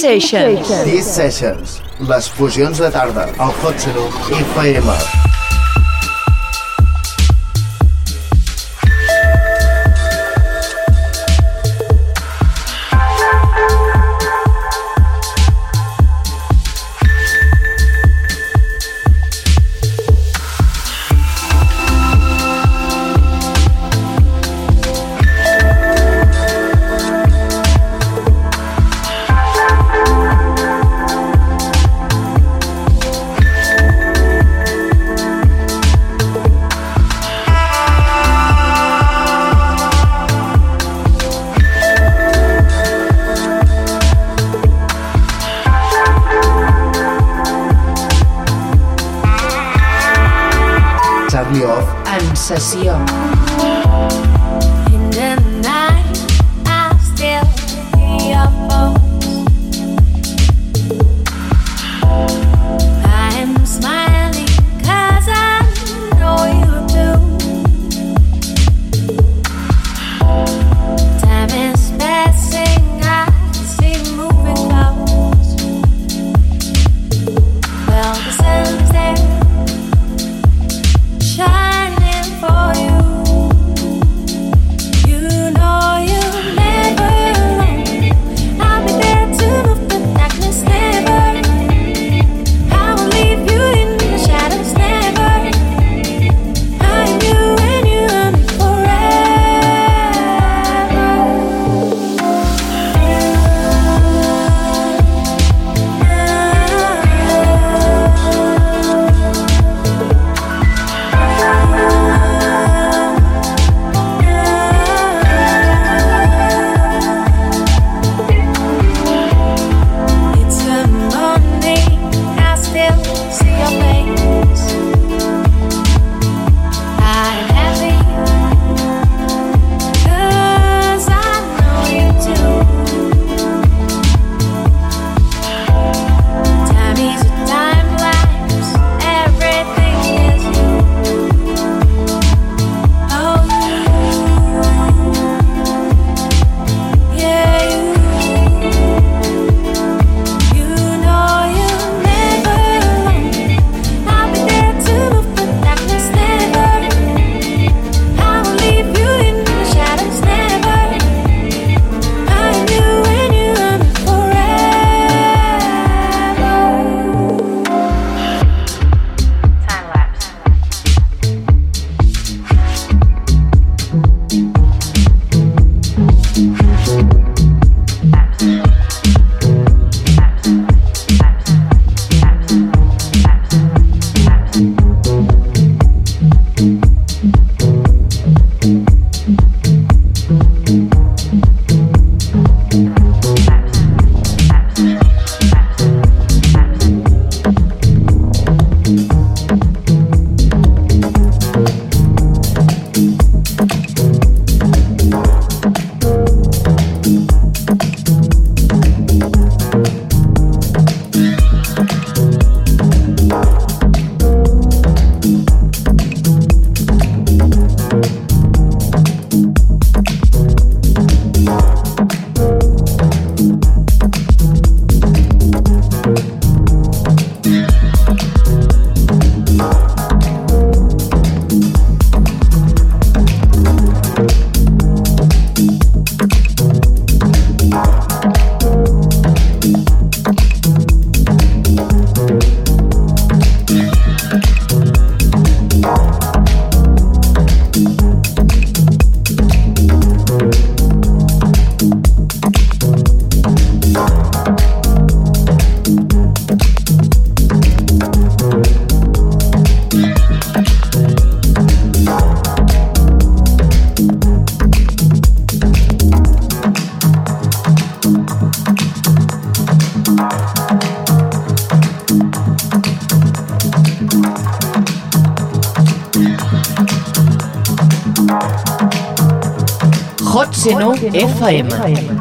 Sessions. These Sessions. Les fusions de tarda al Hot Seno FM. CC9 FM. FM.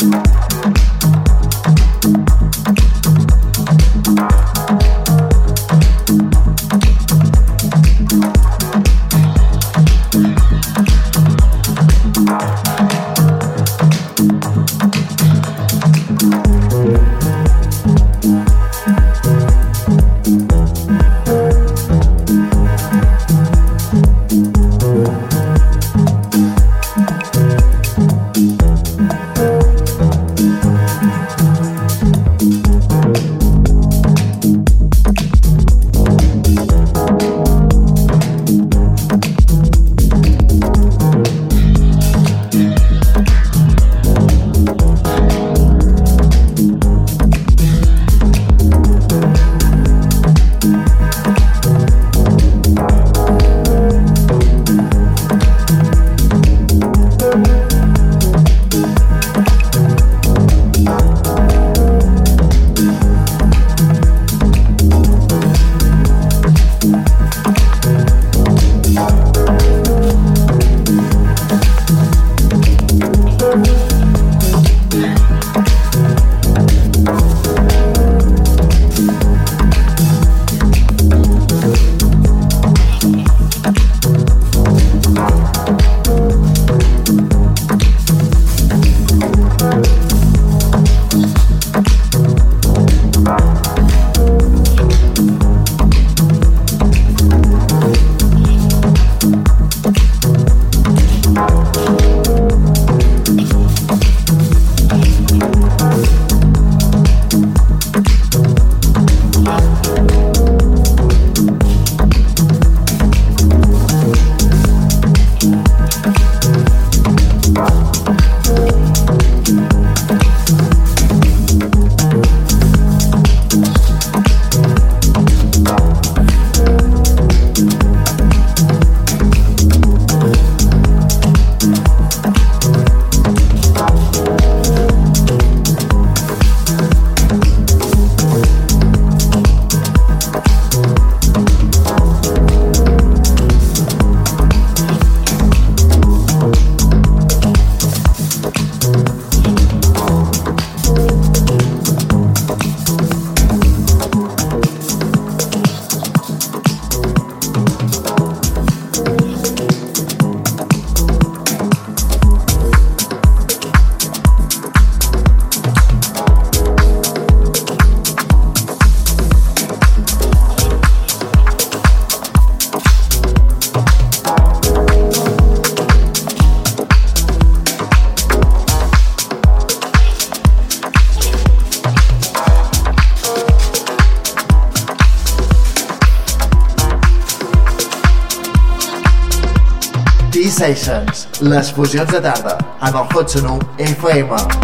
Sessions, les fusions de tarda, amb el 1 FM.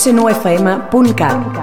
cfm.cat.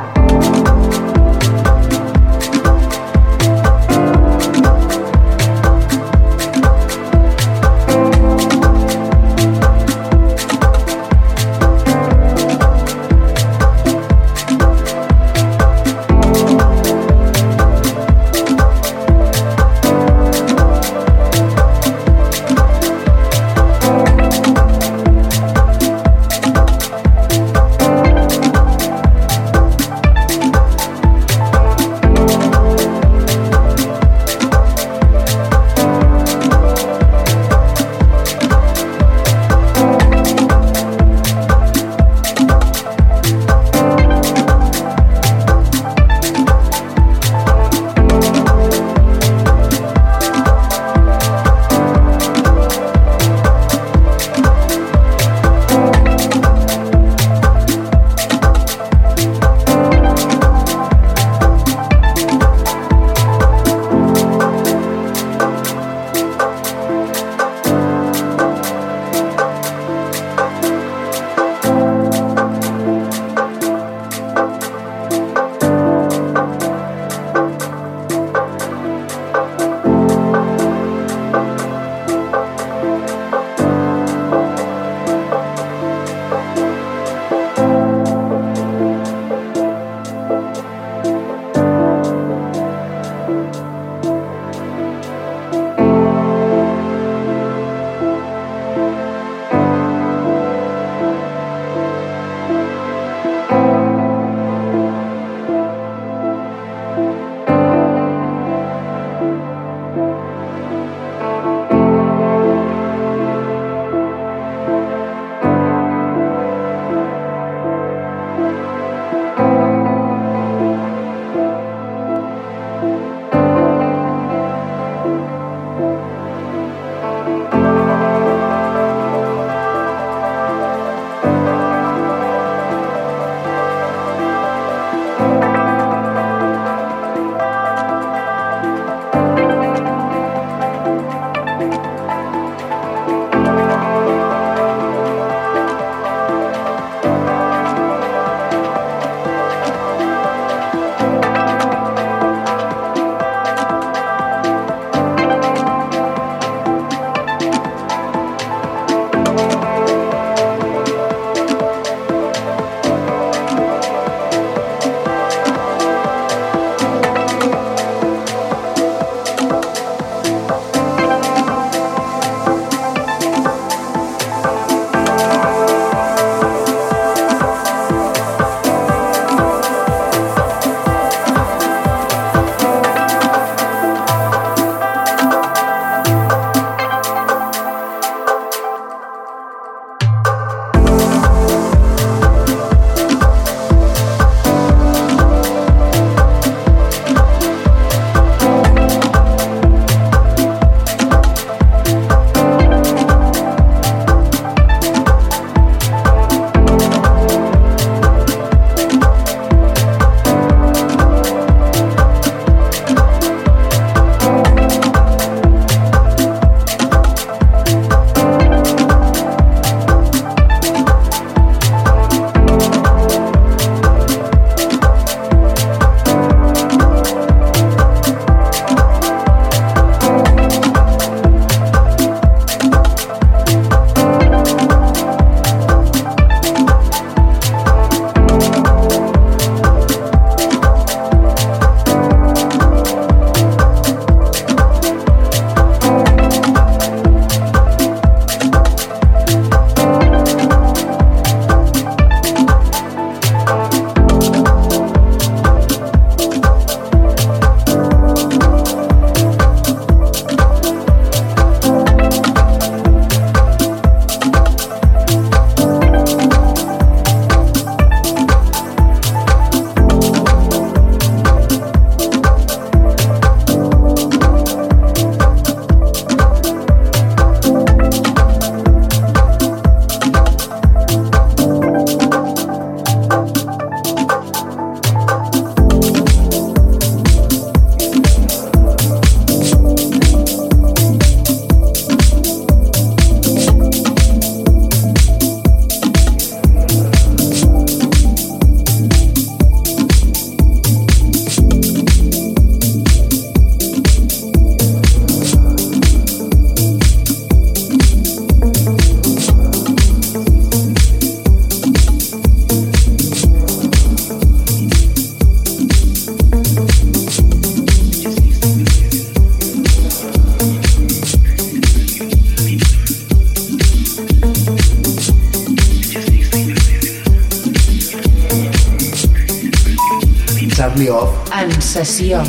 Off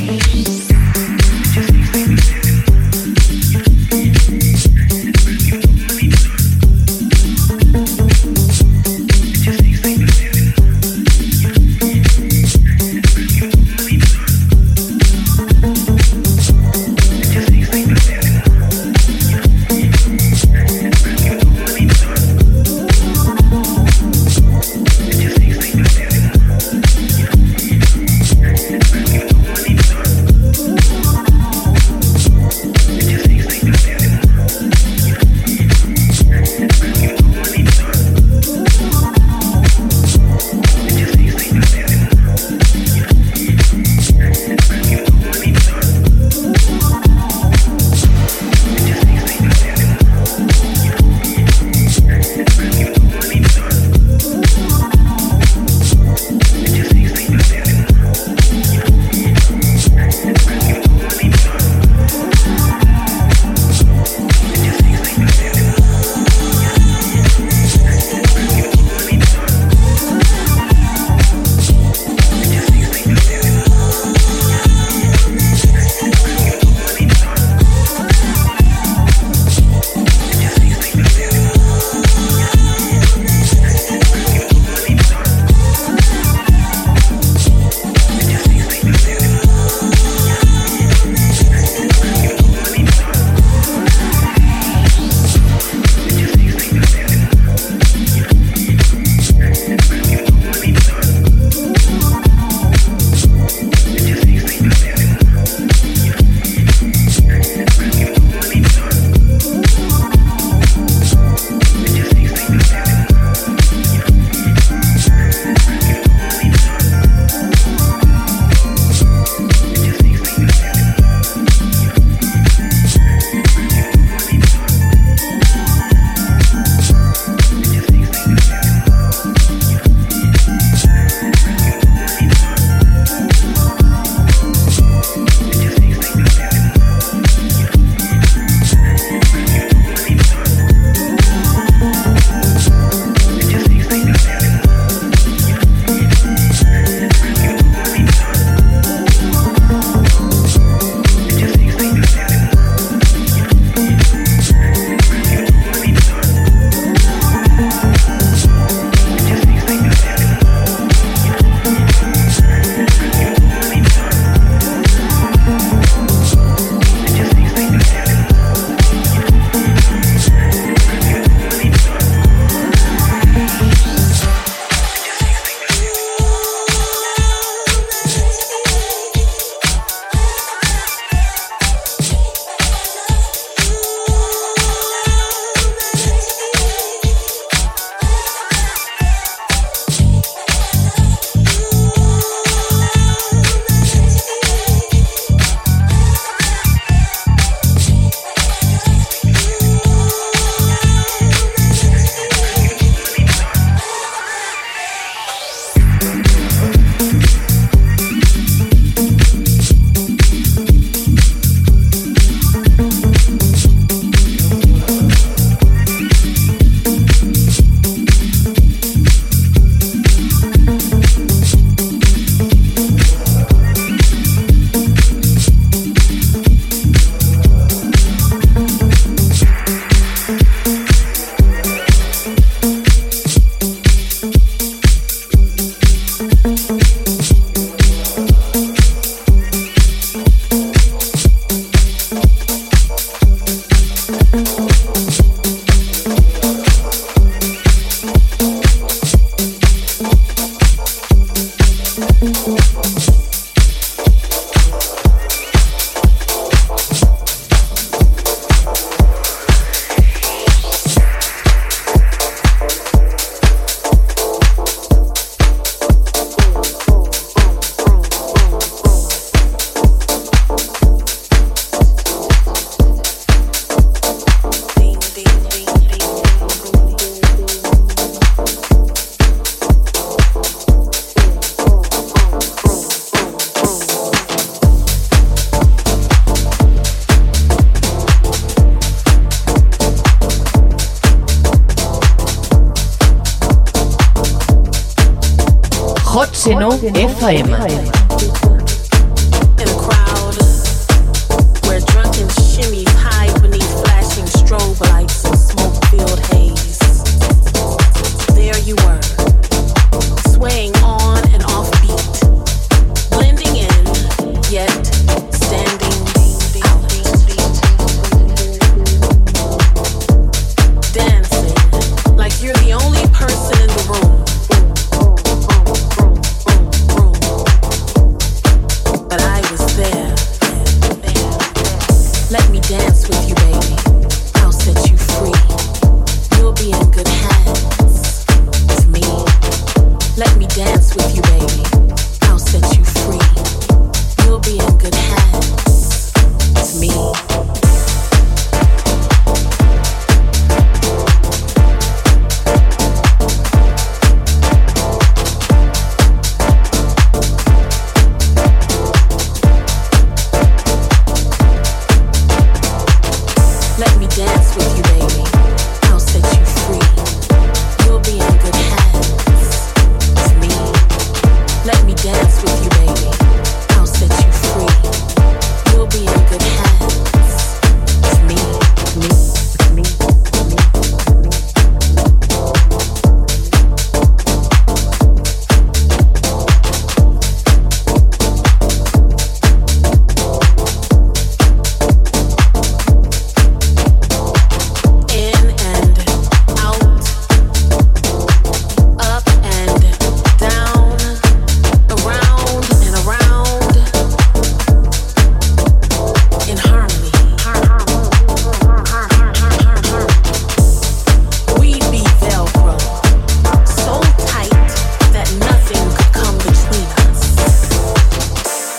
Hot Seno FM. FM.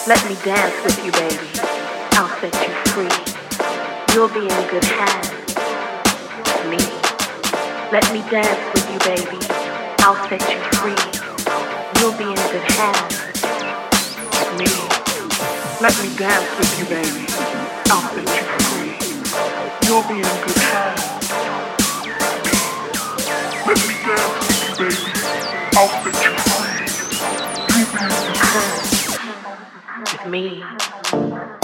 Dance with you, baby. I'll set you free. You'll be in good hands. Me. Let me dance with you, baby. I'll set you free. You'll be in good hands. Me. Let me dance with you, baby. I'll set you free. You'll be in good hands. Let me dance with you, baby. I'll set you free. With me.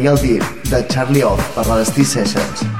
Real Deal de Charlie Off per la Destí Sessions.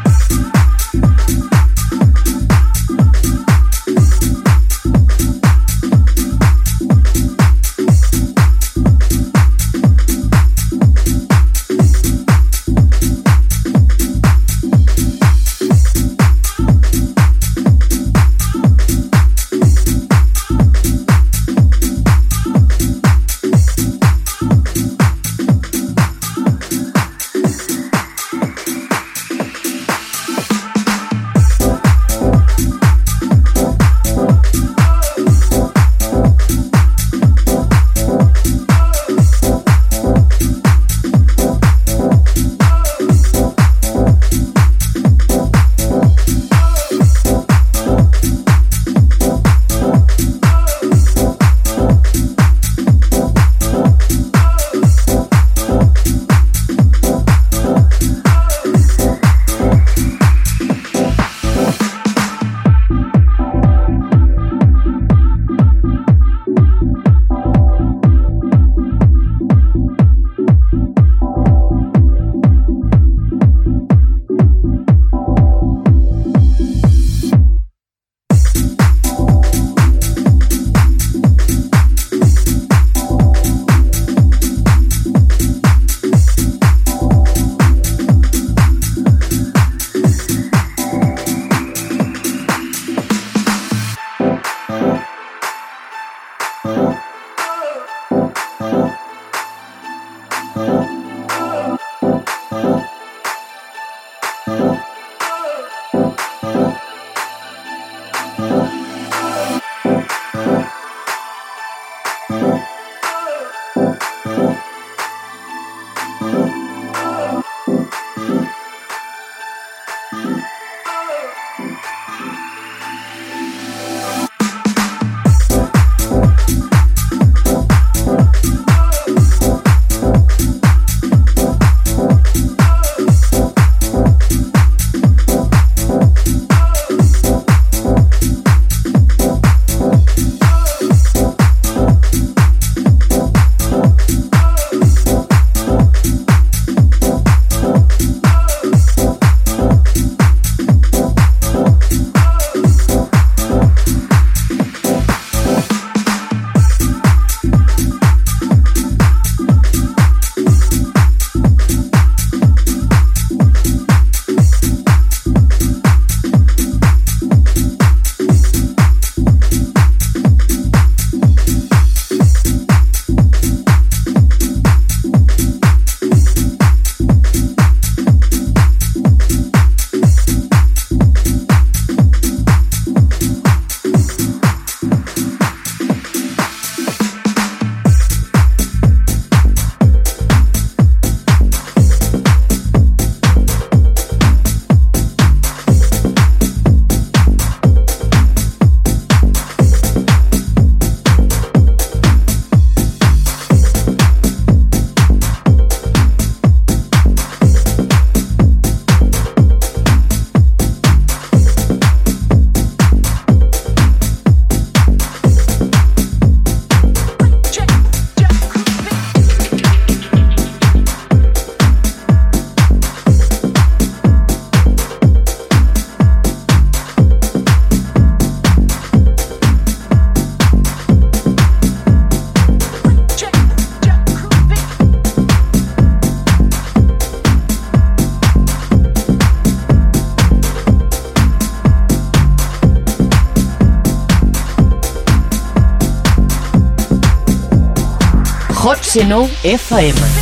Senão FM.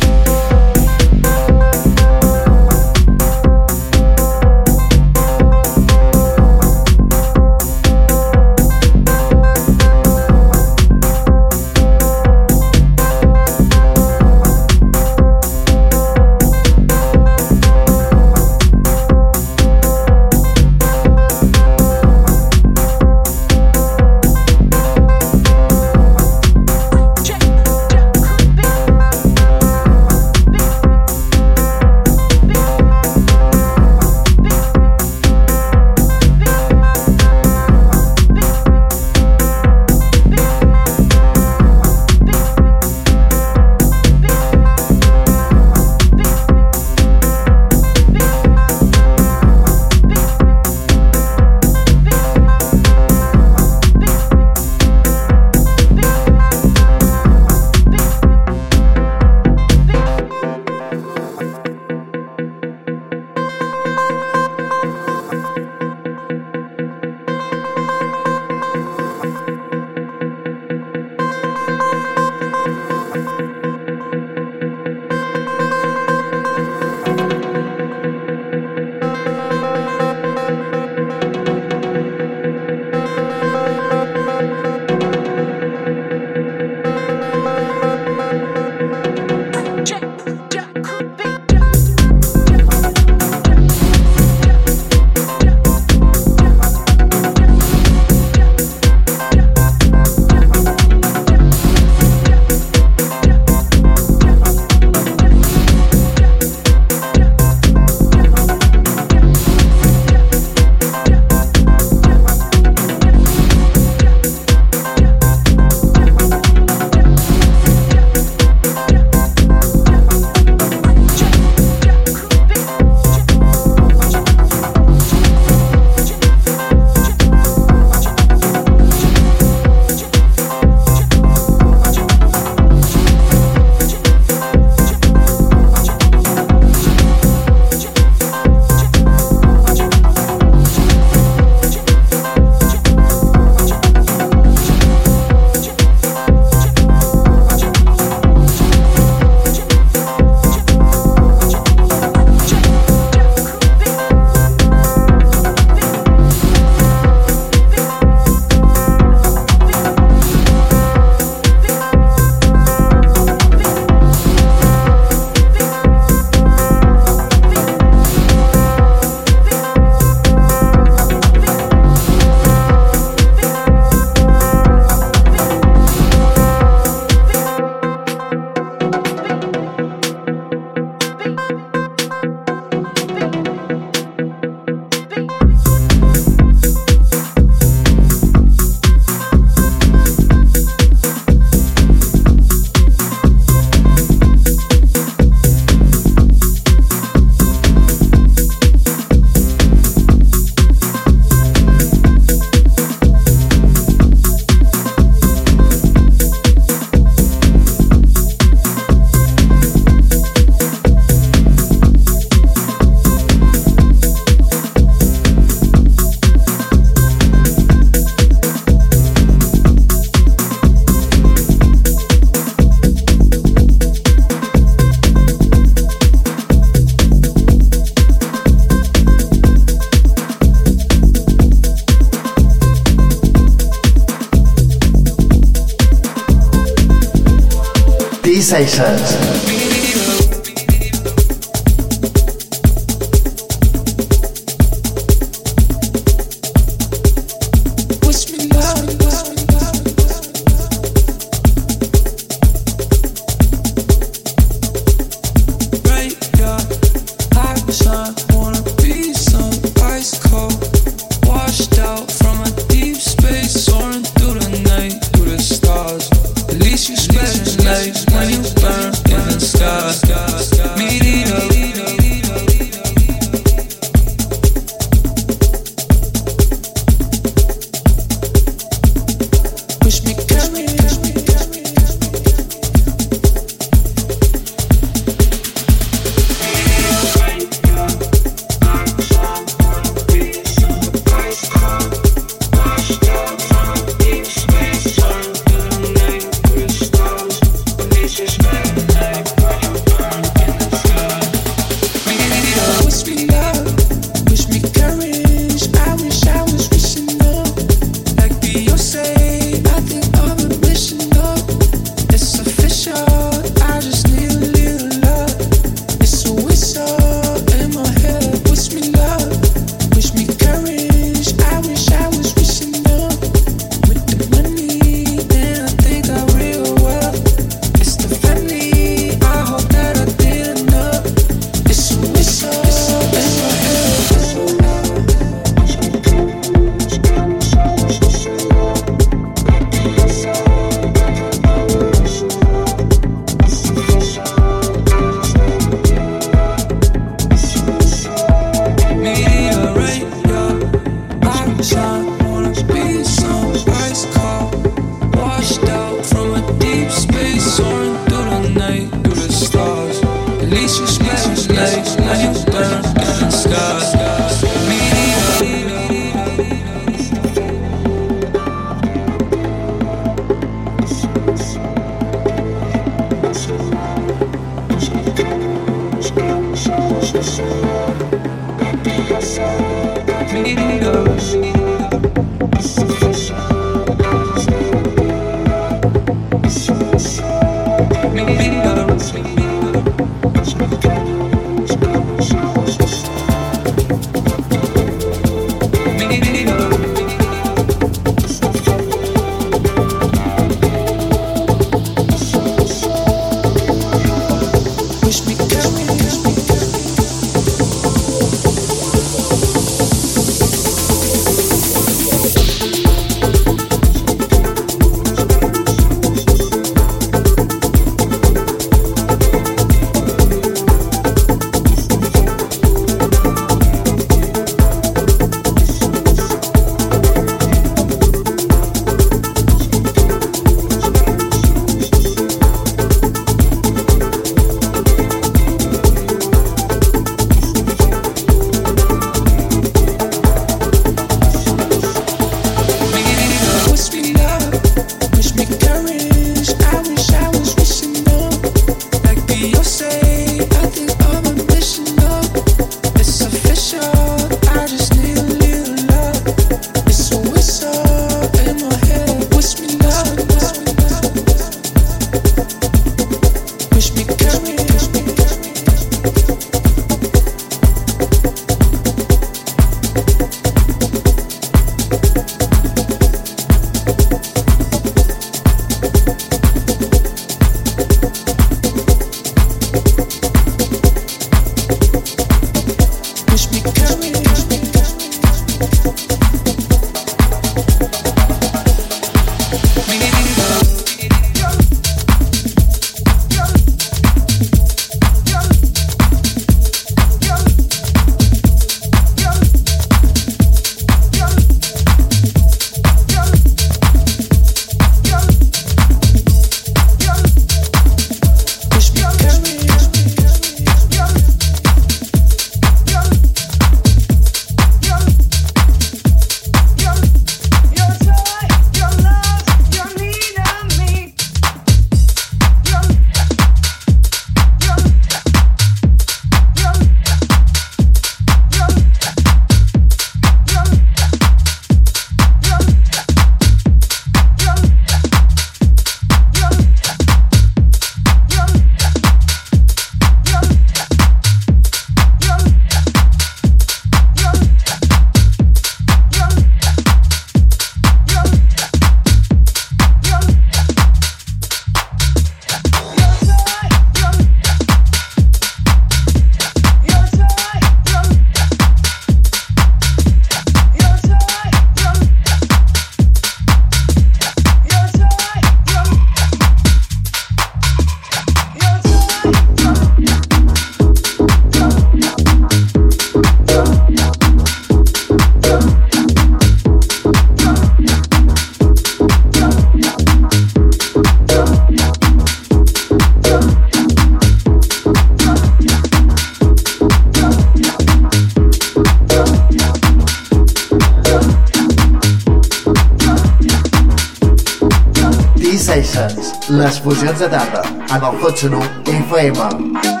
Les fusions de tarda, en el Hot Sonu FM.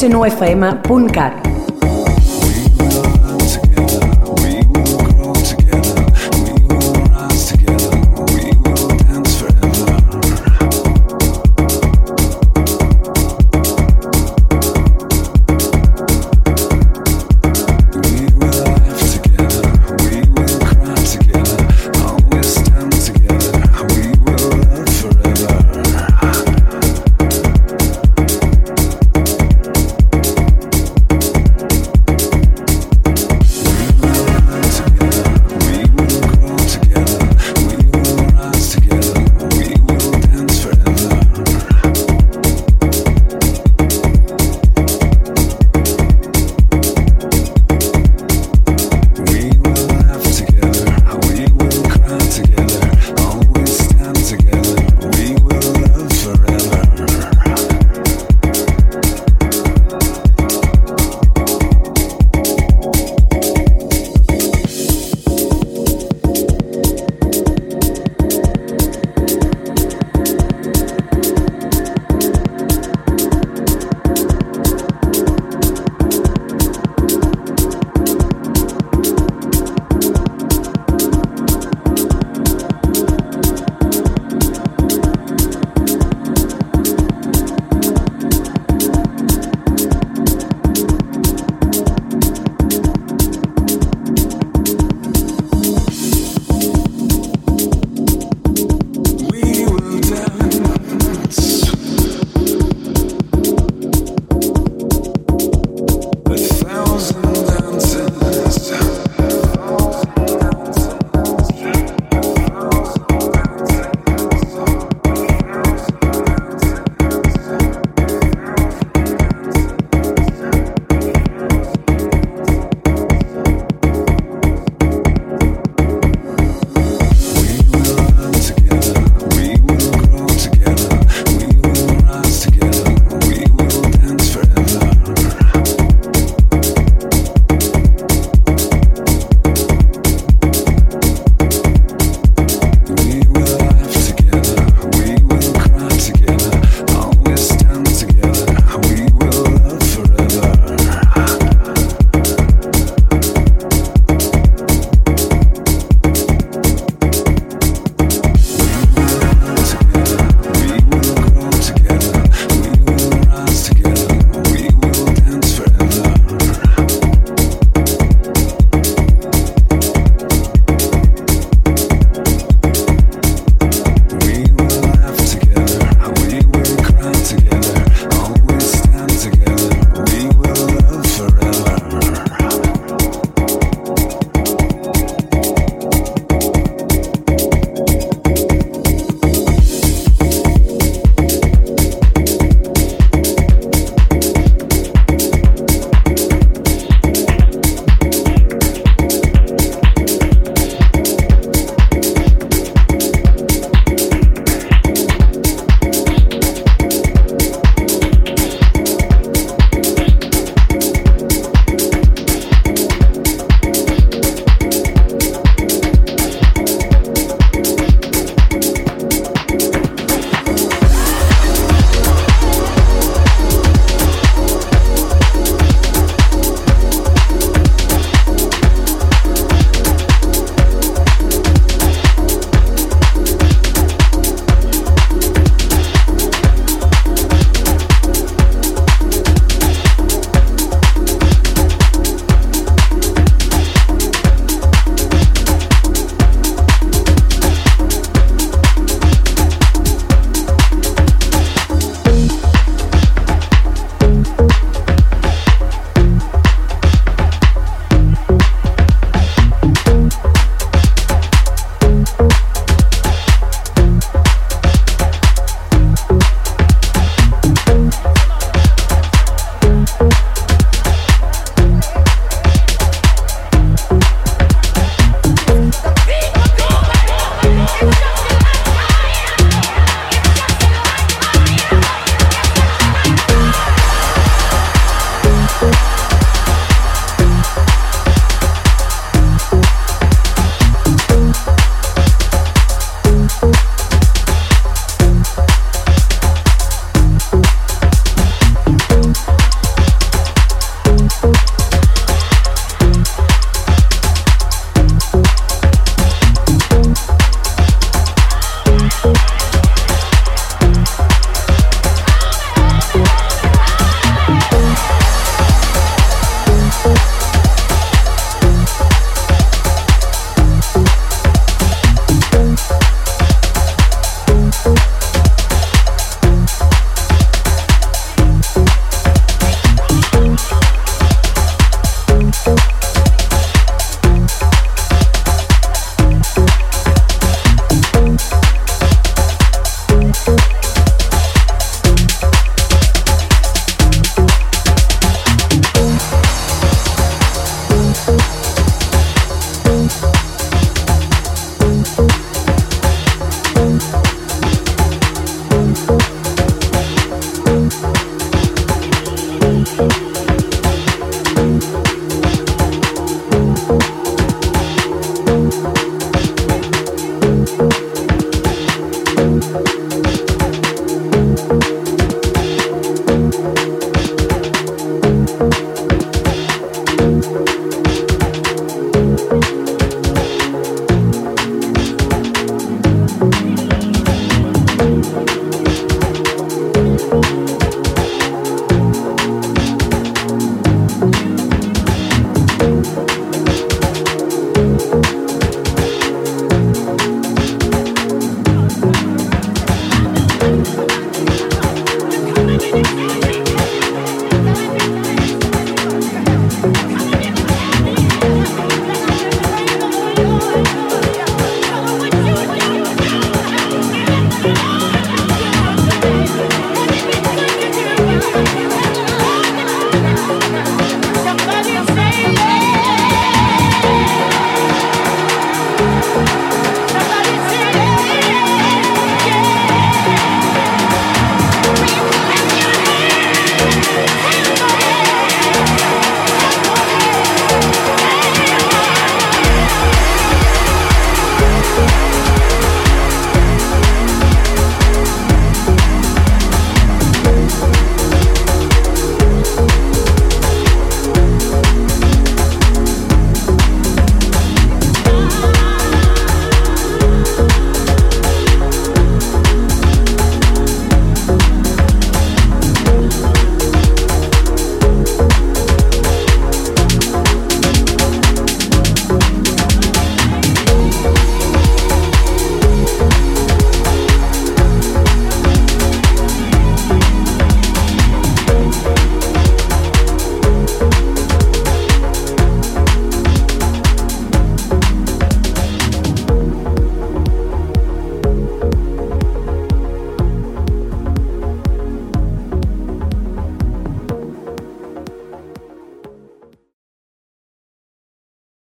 fcnofm.cat